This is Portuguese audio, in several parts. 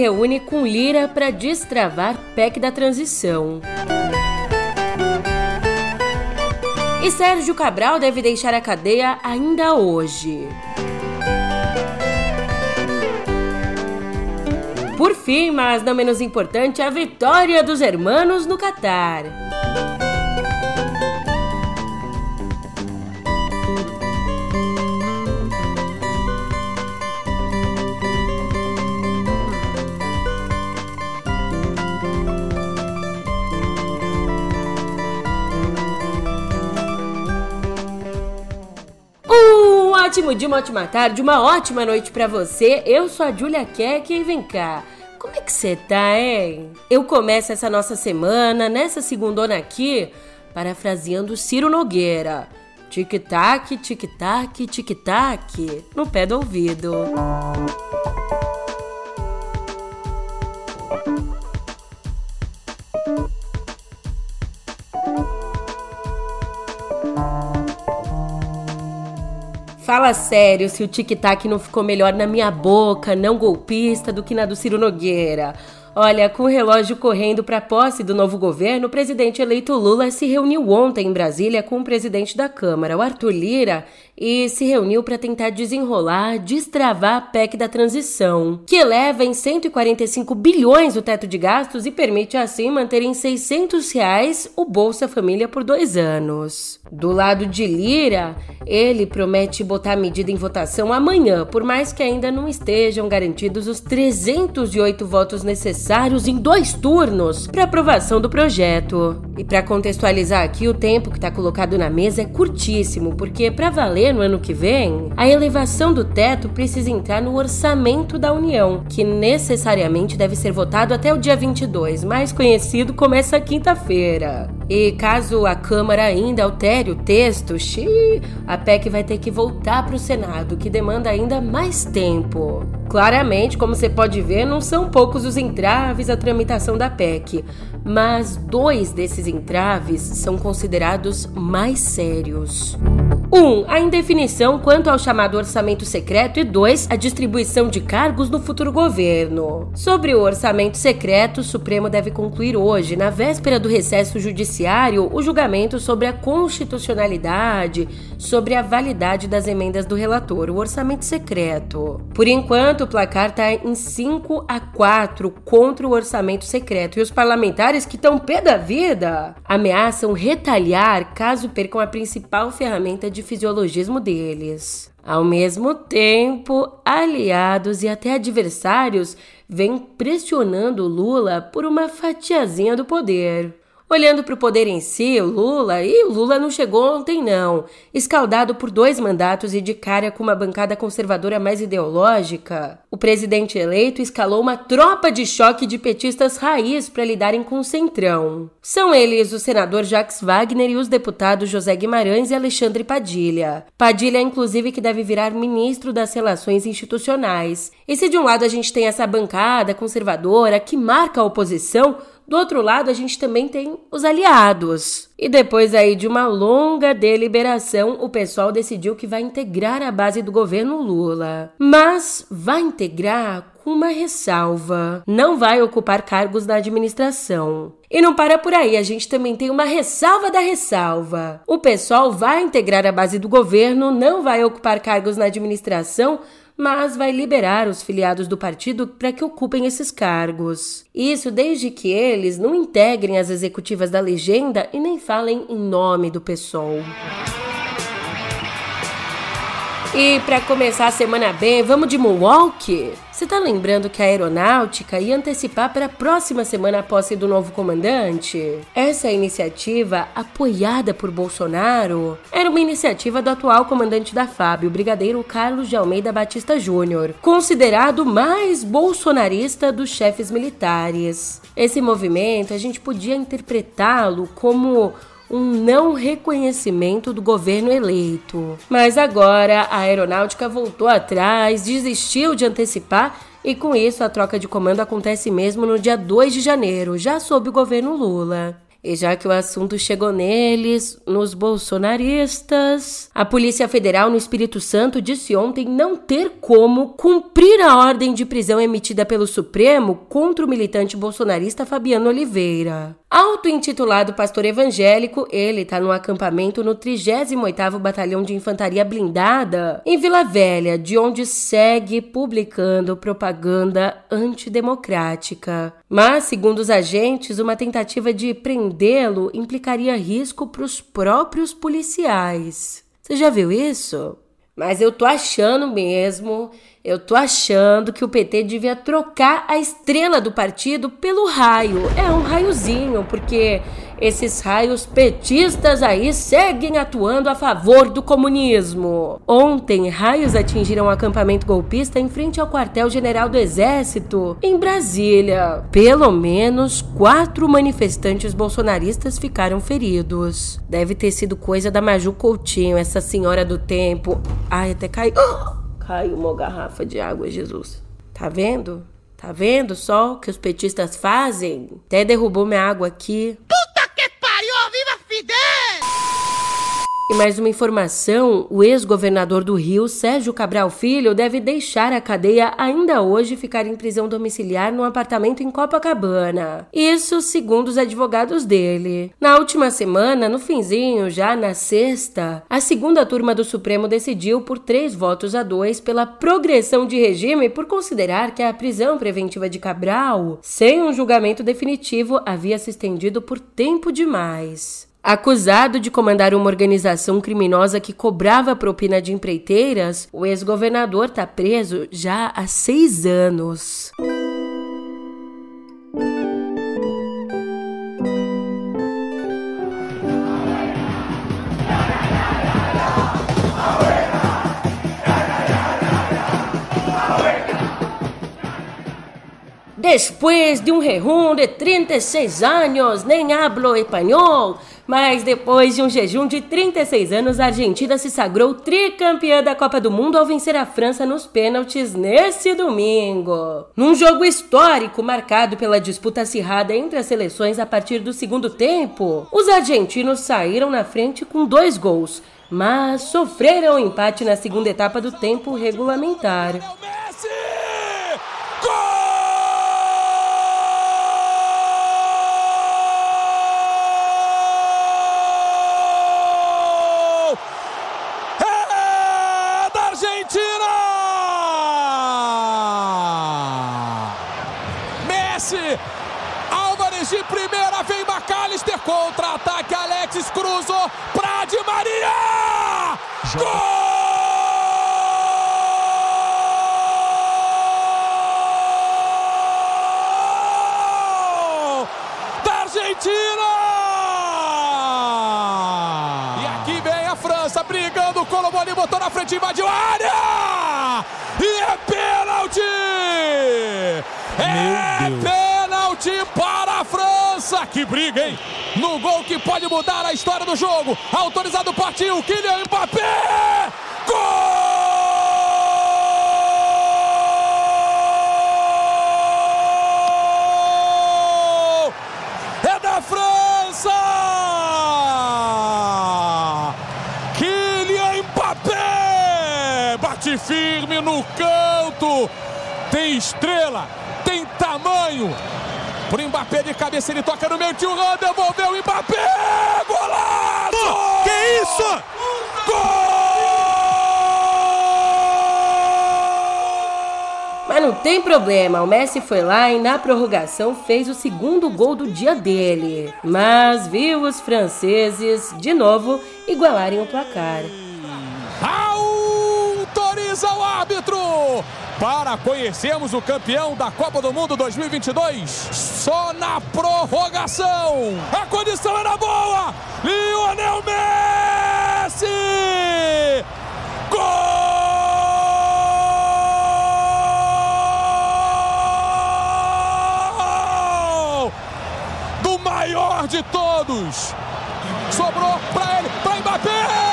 reúne com Lira para destravar PEC da transição. E Sérgio Cabral deve deixar a cadeia ainda hoje. Por fim, mas não menos importante, a vitória dos hermanos no Catar. Ótimo dia, uma ótima tarde, uma ótima noite para você. Eu sou a Julia Keck e vem cá. Como é que você tá, hein? Eu começo essa nossa semana, nessa segundona aqui, parafraseando Ciro Nogueira. Tic-tac, tic-tac, tic-tac, no pé do ouvido. Fala sério se o tic-tac não ficou melhor na minha boca, não golpista, do que na do Ciro Nogueira. Olha, com o relógio correndo para a posse do novo governo, o presidente eleito Lula se reuniu ontem em Brasília com o presidente da Câmara, o Arthur Lira, e se reuniu para tentar desenrolar, destravar a PEC da transição, que eleva em 145 bilhões o teto de gastos e permite assim manter em 600 reais o Bolsa Família por dois anos. Do lado de Lira, ele promete botar a medida em votação amanhã, por mais que ainda não estejam garantidos os 308 votos necessários em dois turnos para aprovação do projeto. E para contextualizar aqui, o tempo que está colocado na mesa é curtíssimo, porque para valer no ano que vem, a elevação do teto precisa entrar no orçamento da União, que necessariamente deve ser votado até o dia 22, mais conhecido como essa quinta-feira. E caso a Câmara ainda altere o texto, xiii, a PEC vai ter que voltar para o Senado, que demanda ainda mais tempo. Claramente, como você pode ver, não são poucos os entraves à tramitação da PEC, mas dois desses entraves são considerados mais sérios. 1. Um, a indefinição quanto ao chamado orçamento secreto e 2. A distribuição de cargos no futuro governo. Sobre o orçamento secreto, o Supremo deve concluir hoje, na véspera do recesso judiciário, o julgamento sobre a constitucionalidade, sobre a validade das emendas do relator, o orçamento secreto. Por enquanto, o placar está em 5 a 4 contra o orçamento secreto e os parlamentares que estão pé da vida ameaçam retalhar caso percam a principal ferramenta de de fisiologismo deles. Ao mesmo tempo, aliados e até adversários vêm pressionando Lula por uma fatiazinha do poder. Olhando para o poder em si, o Lula, e o Lula não chegou ontem não, escaldado por dois mandatos e de cara com uma bancada conservadora mais ideológica, o presidente eleito escalou uma tropa de choque de petistas raiz para lidarem com o centrão. São eles o senador Jacques Wagner e os deputados José Guimarães e Alexandre Padilha. Padilha, inclusive, que deve virar ministro das Relações Institucionais. E se de um lado a gente tem essa bancada conservadora que marca a oposição, do outro lado, a gente também tem os aliados. E depois aí de uma longa deliberação, o pessoal decidiu que vai integrar a base do governo Lula. Mas vai integrar com uma ressalva. Não vai ocupar cargos na administração. E não para por aí, a gente também tem uma ressalva da ressalva. O pessoal vai integrar a base do governo, não vai ocupar cargos na administração, mas vai liberar os filiados do partido para que ocupem esses cargos. Isso desde que eles não integrem as executivas da legenda e nem falem em nome do PSOL. E para começar a semana bem, vamos de Moonwalk? Você tá lembrando que a aeronáutica ia antecipar para a próxima semana a posse do novo comandante? Essa iniciativa, apoiada por Bolsonaro, era uma iniciativa do atual comandante da FAB, o brigadeiro Carlos de Almeida Batista Júnior, considerado mais bolsonarista dos chefes militares. Esse movimento a gente podia interpretá-lo como um não reconhecimento do governo eleito. Mas agora a aeronáutica voltou atrás, desistiu de antecipar e com isso a troca de comando acontece mesmo no dia 2 de janeiro, já sob o governo Lula. E já que o assunto chegou neles, nos bolsonaristas, a Polícia Federal no Espírito Santo disse ontem não ter como cumprir a ordem de prisão emitida pelo Supremo contra o militante bolsonarista Fabiano Oliveira. Auto-intitulado pastor evangélico, ele está no acampamento no 38º Batalhão de Infantaria Blindada, em Vila Velha, de onde segue publicando propaganda antidemocrática. Mas, segundo os agentes, uma tentativa de prendê-lo implicaria risco para os próprios policiais. Você já viu isso? Mas eu tô achando mesmo eu tô achando que o PT devia trocar a estrela do partido pelo raio. É um raiozinho, porque esses raios petistas aí seguem atuando a favor do comunismo. Ontem, raios atingiram um acampamento golpista em frente ao quartel-general do Exército, em Brasília. Pelo menos quatro manifestantes bolsonaristas ficaram feridos. Deve ter sido coisa da Maju Coutinho, essa senhora do tempo. Ai, até caiu. Caiu uma garrafa de água, Jesus. Tá vendo? Tá vendo só o que os petistas fazem? Até derrubou minha água aqui. E mais uma informação: o ex-governador do Rio, Sérgio Cabral Filho, deve deixar a cadeia ainda hoje e ficar em prisão domiciliar num apartamento em Copacabana. Isso segundo os advogados dele. Na última semana, no finzinho, já na sexta, a segunda turma do Supremo decidiu por três votos a dois pela progressão de regime por considerar que a prisão preventiva de Cabral, sem um julgamento definitivo, havia se estendido por tempo demais. Acusado de comandar uma organização criminosa que cobrava propina de empreiteiras, o ex-governador está preso já há seis anos. Depois de um rejum de 36 anos, nem hablo espanhol, mas depois de um jejum de 36 anos, a Argentina se sagrou tricampeã da Copa do Mundo ao vencer a França nos pênaltis nesse domingo. Num jogo histórico marcado pela disputa acirrada entre as seleções a partir do segundo tempo, os argentinos saíram na frente com dois gols, mas sofreram um empate na segunda etapa do tempo regulamentar. de contra-ataque, Alexis cruzou pra Di Maria! Gol! da Argentina! E aqui vem a França brigando, Colomoni botou na frente, invadiu a área! E é pênalti! É pênalti para Que briga, hein? No gol que pode mudar a história do jogo. Autorizado partiu, Kylian Mbappé! Gol! É da França! Kylian Mbappé! Bate firme no canto. Tem estrela, tem tamanho, Pro Mbappé de cabeça, ele toca no meio, tio Ran, devolveu o Mbappé! Golaço! Oh, que isso? Gol! Mas não tem problema, o Messi foi lá e na prorrogação fez o segundo gol do dia dele. Mas viu os franceses, de novo, igualarem o placar. Autoriza o árbitro! Para conhecermos o campeão da Copa do Mundo 2022 só na prorrogação. A condição era boa. Lionel Messi! Gol! Maior de todos. Sobrou para ele, para Mbappé!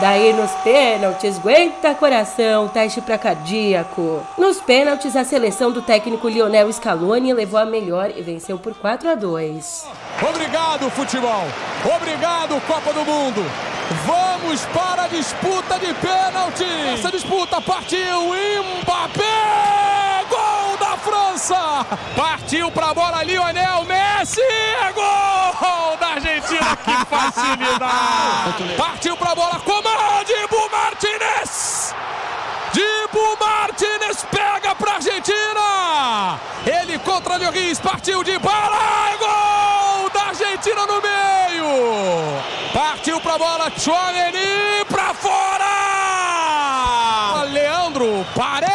Daí nos pênaltis, aguenta coração, teste para cardíaco. Nos pênaltis, a seleção do técnico Lionel Scaloni levou a melhor e venceu por 4 a 2. Obrigado, futebol. Obrigado, Copa do Mundo. Vamos para a disputa de pênalti. Essa disputa partiu Mbappé! Gol França! Partiu para a bola Lionel Messi! É gol da Argentina! Que facilidade! Partiu para a bola Comando! Dibu Martinez! Dibu Martinez pega para a Argentina! Ele contra Lloris, partiu de bala! É gol da Argentina no meio! Partiu pra bola, Chouameni pra fora! Leandro Paredes,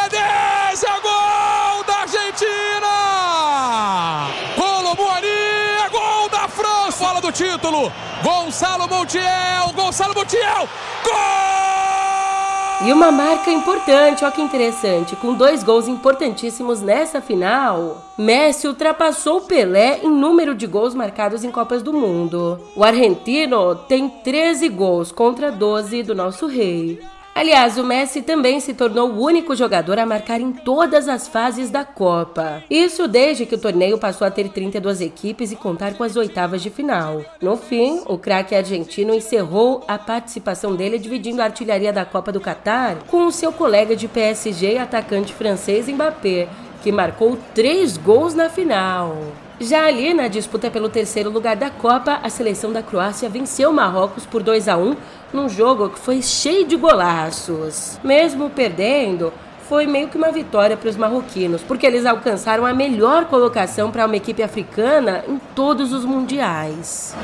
título, Gonçalo Montiel, Gonçalo Montiel, gol! E uma marca importante, olha que interessante, com dois gols importantíssimos nessa final, Messi ultrapassou Pelé em número de gols marcados em Copas do Mundo. O argentino tem 13 gols contra 12 do nosso rei. Aliás, o Messi também se tornou o único jogador a marcar em todas as fases da Copa. Isso desde que o torneio passou a ter 32 equipes e contar com as oitavas de final. No fim, o craque argentino encerrou a participação dele dividindo a artilharia da Copa do Catar com o seu colega de PSG e atacante francês Mbappé, que marcou três gols na final. Já ali na disputa pelo terceiro lugar da Copa, a seleção da Croácia venceu Marrocos por 2 a 1 num jogo que foi cheio de golaços. Mesmo perdendo, foi meio que uma vitória para os marroquinos, porque eles alcançaram a melhor colocação para uma equipe africana em todos os mundiais.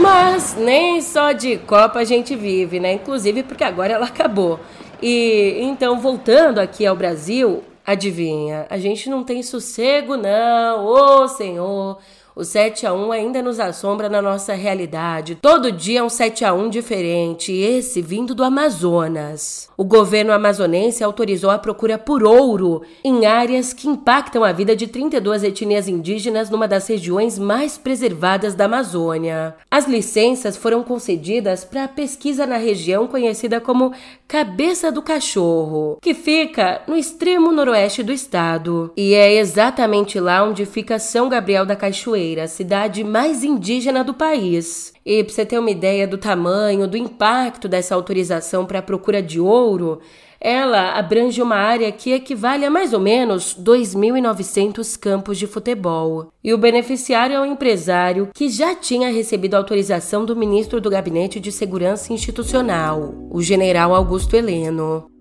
Mas nem só de Copa a gente vive, né? Inclusive porque agora ela acabou. E então, voltando aqui ao Brasil, Adivinha, a gente não tem sossego, não, ô Senhor. O 7 a 1 ainda nos assombra na nossa realidade. Todo dia é um 7 a 1 diferente, esse vindo do Amazonas. O governo amazonense autorizou a procura por ouro em áreas que impactam a vida de 32 etnias indígenas numa das regiões mais preservadas da Amazônia. As licenças foram concedidas para a pesquisa na região conhecida como Cabeça do Cachorro, que fica no extremo noroeste do estado. E é exatamente lá onde fica São Gabriel da Cachoeira a cidade mais indígena do país. E para você ter uma ideia do tamanho, do impacto dessa autorização para a procura de ouro, ela abrange uma área que equivale a mais ou menos 2.900 campos de futebol. E o beneficiário é um empresário que já tinha recebido autorização do ministro do Gabinete de Segurança Institucional, o general Augusto Heleno.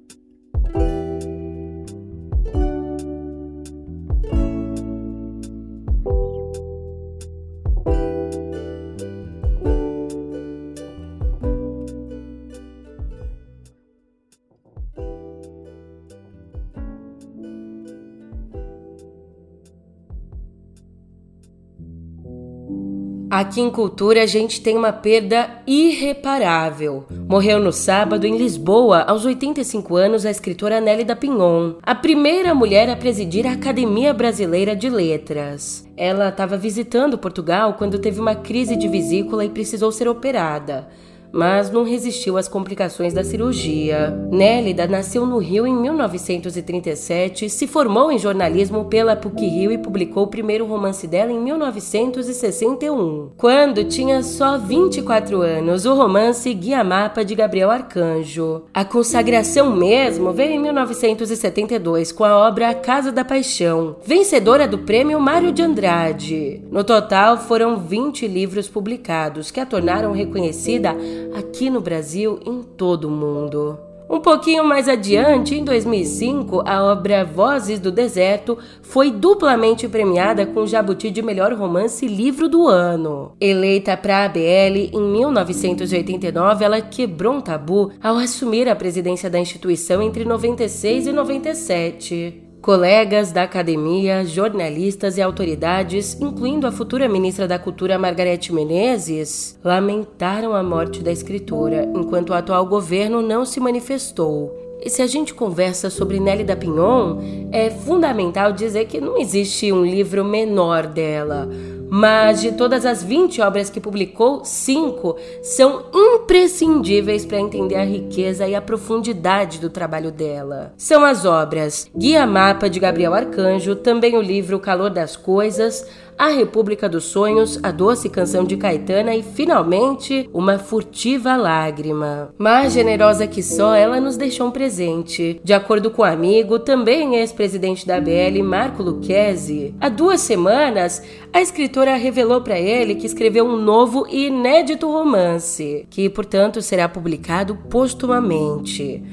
Aqui em Cultura a gente tem uma perda irreparável. Morreu no sábado em Lisboa, aos 85 anos, a escritora Nélida Pinhon, a primeira mulher a presidir a Academia Brasileira de Letras. Ela estava visitando Portugal quando teve uma crise de vesícula e precisou ser operada mas não resistiu às complicações da cirurgia. Nélida nasceu no Rio em 1937, se formou em jornalismo pela PUC-Rio e publicou o primeiro romance dela em 1961. Quando tinha só 24 anos, o romance Guia Mapa de Gabriel Arcanjo. A consagração mesmo veio em 1972 com a obra A Casa da Paixão, vencedora do prêmio Mário de Andrade. No total, foram 20 livros publicados que a tornaram reconhecida aqui no Brasil e em todo o mundo. Um pouquinho mais adiante, em 2005, a obra Vozes do Deserto foi duplamente premiada com o Jabuti de Melhor Romance Livro do Ano. Eleita para a ABL em 1989, ela quebrou um tabu ao assumir a presidência da instituição entre 96 e 97. Colegas da academia, jornalistas e autoridades, incluindo a futura ministra da Cultura Margarete Menezes, lamentaram a morte da escritora, enquanto o atual governo não se manifestou. E se a gente conversa sobre Nelly da Pinhon, é fundamental dizer que não existe um livro menor dela mas de todas as 20 obras que publicou, cinco são imprescindíveis para entender a riqueza e a profundidade do trabalho dela. São as obras Guia Mapa de Gabriel Arcanjo, também o livro Calor das Coisas, a República dos Sonhos, A Doce Canção de Caetana e, finalmente, Uma Furtiva Lágrima. Mais generosa que só, ela nos deixou um presente. De acordo com o um amigo, também ex-presidente da BL, Marco Lucchesi, há duas semanas, a escritora revelou para ele que escreveu um novo e inédito romance, que, portanto, será publicado postumamente.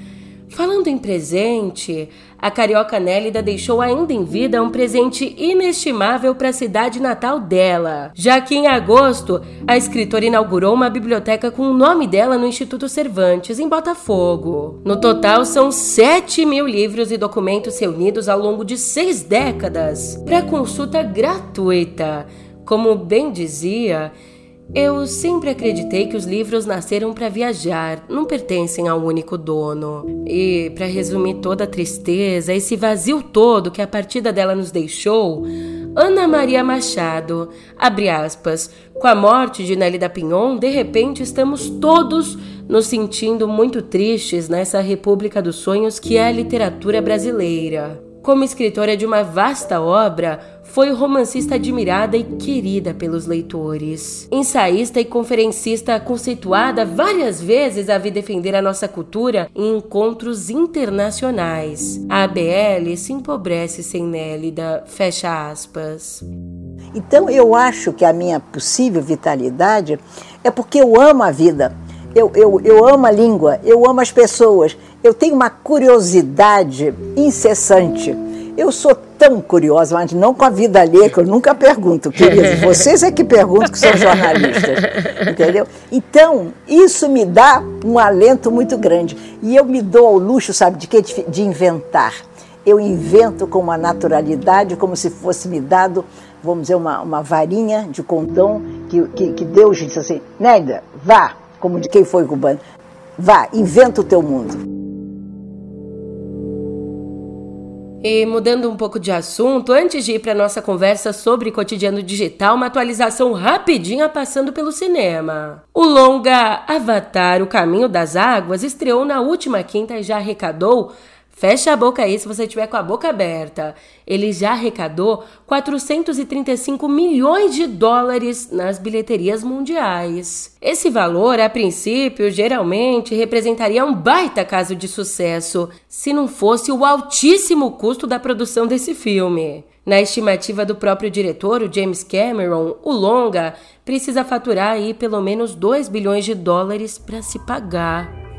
Falando em presente, a carioca Nélida deixou ainda em vida um presente inestimável para a cidade natal dela, já que em agosto a escritora inaugurou uma biblioteca com o nome dela no Instituto Cervantes, em Botafogo. No total, são 7 mil livros e documentos reunidos ao longo de seis décadas para consulta gratuita. Como bem dizia, eu sempre acreditei que os livros nasceram para viajar, não pertencem a um único dono. E, para resumir toda a tristeza, esse vazio todo que a partida dela nos deixou, Ana Maria Machado, abre aspas, com a morte de Nelly da Pinhon, de repente estamos todos nos sentindo muito tristes nessa república dos sonhos que é a literatura brasileira. Como escritora de uma vasta obra, foi romancista admirada e querida pelos leitores. Ensaísta e conferencista conceituada várias vezes a vir defender a nossa cultura em encontros internacionais. A ABL se empobrece sem Nélida, fecha aspas. Então eu acho que a minha possível vitalidade é porque eu amo a vida. Eu, eu, eu amo a língua, eu amo as pessoas, eu tenho uma curiosidade incessante. Eu sou tão curiosa, mas não com a vida alheia, que eu nunca pergunto, queridos. Vocês é que perguntam que são jornalistas, entendeu? Então, isso me dá um alento muito grande. E eu me dou ao luxo, sabe, de quê? De inventar. Eu invento com uma naturalidade, como se fosse me dado, vamos dizer, uma, uma varinha de condão que, que, que Deus disse assim, Nélia, vá, como de quem foi cubano, vá, inventa o teu mundo. E mudando um pouco de assunto, antes de ir para nossa conversa sobre cotidiano digital, uma atualização rapidinha passando pelo cinema. O longa Avatar: O Caminho das Águas estreou na última quinta e já arrecadou Fecha a boca aí se você estiver com a boca aberta. Ele já arrecadou 435 milhões de dólares nas bilheterias mundiais. Esse valor, a princípio, geralmente representaria um baita caso de sucesso, se não fosse o altíssimo custo da produção desse filme. Na estimativa do próprio diretor, o James Cameron, o longa precisa faturar aí pelo menos 2 bilhões de dólares para se pagar.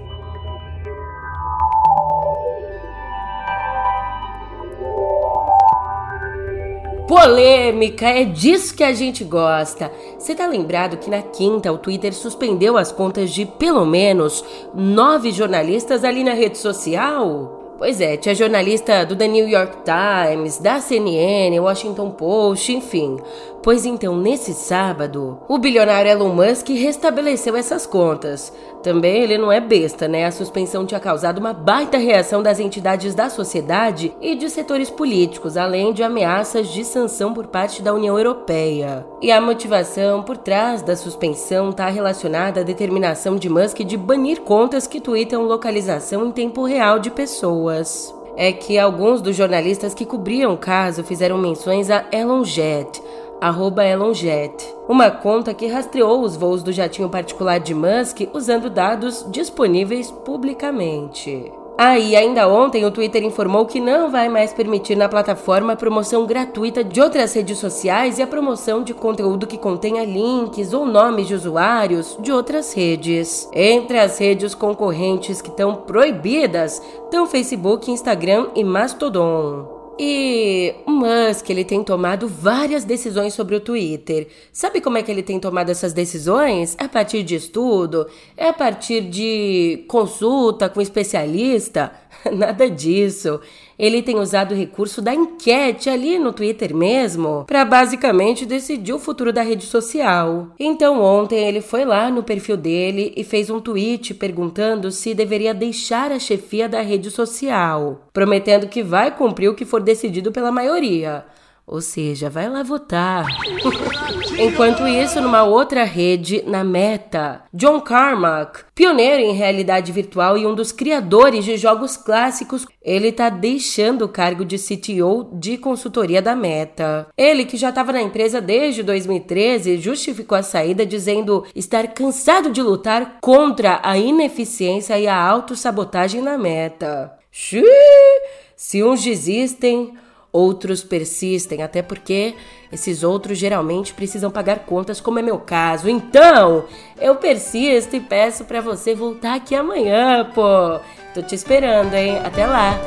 Polêmica, é disso que a gente gosta. Você tá lembrado que na quinta o Twitter suspendeu as contas de pelo menos nove jornalistas ali na rede social? Pois é, tinha jornalista do The New York Times, da CNN, Washington Post, enfim. Pois então, nesse sábado, o bilionário Elon Musk restabeleceu essas contas. Também ele não é besta, né? A suspensão tinha causado uma baita reação das entidades da sociedade e de setores políticos, além de ameaças de sanção por parte da União Europeia. E a motivação por trás da suspensão está relacionada à determinação de Musk de banir contas que tweetam localização em tempo real de pessoas é que alguns dos jornalistas que cobriam o caso fizeram menções a ElonJet, arroba ElonJet, uma conta que rastreou os voos do jatinho particular de Musk usando dados disponíveis publicamente. Ah, e ainda ontem o Twitter informou que não vai mais permitir na plataforma a promoção gratuita de outras redes sociais e a promoção de conteúdo que contenha links ou nomes de usuários de outras redes. Entre as redes concorrentes que estão proibidas estão Facebook, Instagram e Mastodon. E o Musk, ele tem tomado várias decisões sobre o Twitter. Sabe como é que ele tem tomado essas decisões? É a partir de estudo? É a partir de consulta com especialista? Nada disso ele tem usado o recurso da enquete ali no Twitter mesmo para basicamente decidir o futuro da rede social. Então ontem ele foi lá no perfil dele e fez um tweet perguntando se deveria deixar a chefia da rede social, prometendo que vai cumprir o que for decidido pela maioria. Ou seja, vai lá votar. Enquanto isso, numa outra rede, na Meta, John Carmack, pioneiro em realidade virtual e um dos criadores de jogos clássicos, ele está deixando o cargo de CTO de consultoria da Meta. Ele, que já estava na empresa desde 2013, justificou a saída dizendo estar cansado de lutar contra a ineficiência e a autossabotagem na Meta. Xiii, se uns desistem, outros persistem, até porque esses outros geralmente precisam pagar contas, como é meu caso. Então, eu persisto e peço para você voltar aqui amanhã, pô. Tô te esperando, hein? Até lá.